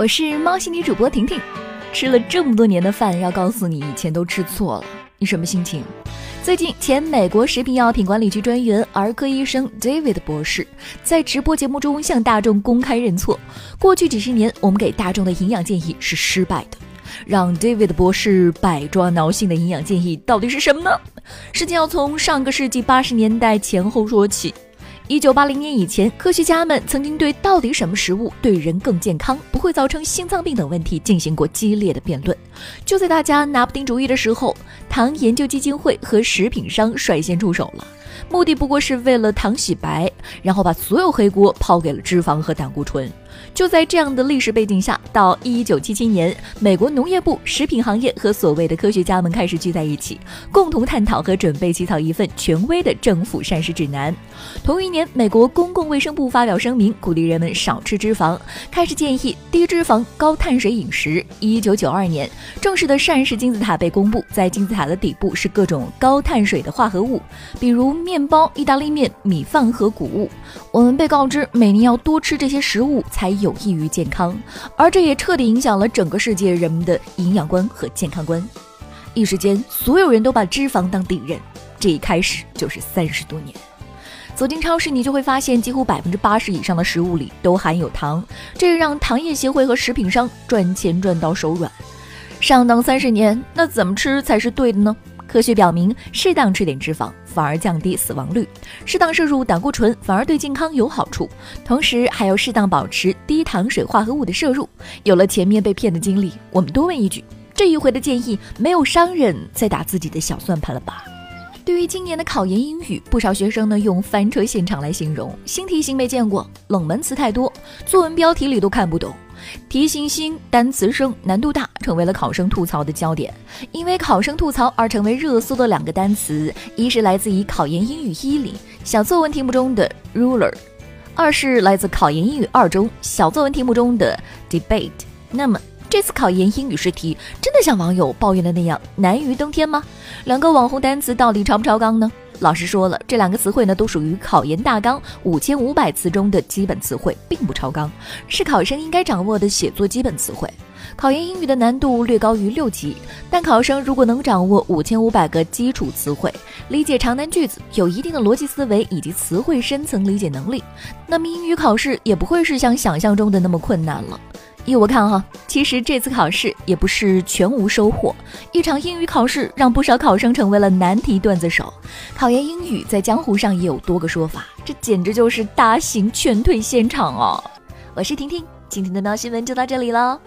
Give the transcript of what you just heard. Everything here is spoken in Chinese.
我是猫心理主播婷婷，吃了这么多年的饭，要告诉你以前都吃错了，你什么心情？最近，前美国食品药品管理局专员、儿科医生 David 博士在直播节目中向大众公开认错，过去几十年我们给大众的营养建议是失败的。让 David 博士百抓挠心的营养建议到底是什么呢？事情要从上个世纪八十年代前后说起。一九八零年以前，科学家们曾经对到底什么食物对人更健康、不会造成心脏病等问题进行过激烈的辩论。就在大家拿不定主意的时候，糖研究基金会和食品商率先出手了。目的不过是为了糖洗白，然后把所有黑锅抛给了脂肪和胆固醇。就在这样的历史背景下，到一九七七年，美国农业部、食品行业和所谓的科学家们开始聚在一起，共同探讨和准备起草一份权威的政府膳食指南。同一年，美国公共卫生部发表声明，鼓励人们少吃脂肪，开始建议低脂肪、高碳水饮食。一九九二年，正式的膳食金字塔被公布，在金字塔的底部是各种高碳水的化合物，比如面包、意大利面、米饭和谷物。我们被告知每年要多吃这些食物才有益于健康，而这也彻底影响了整个世界人们的营养观和健康观。一时间，所有人都把脂肪当敌人，这一开始就是三十多年。走进超市，你就会发现几乎百分之八十以上的食物里都含有糖，这让糖业协会和食品商赚钱赚到手软。上当三十年，那怎么吃才是对的呢？科学表明，适当吃点脂肪反而降低死亡率，适当摄入胆固醇反而对健康有好处，同时还要适当保持低糖水化合物的摄入。有了前面被骗的经历，我们多问一句：这一回的建议没有商人在打自己的小算盘了吧？对于今年的考研英语，不少学生呢用翻车现场来形容，新题型没见过，冷门词太多，作文标题里都看不懂。题型新，单词生，难度大，成为了考生吐槽的焦点。因为考生吐槽而成为热搜的两个单词，一是来自于考研英语一里小作文题目中的 ruler，二是来自考研英语二中小作文题目中的 debate。那么这次考研英语试题真的像网友抱怨的那样难于登天吗？两个网红单词到底超不超纲呢？老师说了，这两个词汇呢都属于考研大纲五千五百词中的基本词汇，并不超纲，是考生应该掌握的写作基本词汇。考研英语的难度略高于六级，但考生如果能掌握五千五百个基础词汇，理解长难句子，有一定的逻辑思维以及词汇深层理解能力，那么英语考试也不会是像想象中的那么困难了。依我看哈，其实这次考试也不是全无收获。一场英语考试让不少考生成为了难题段子手。考研英语在江湖上也有多个说法，这简直就是大型劝退现场哦。我是婷婷，今天的喵新闻就到这里了。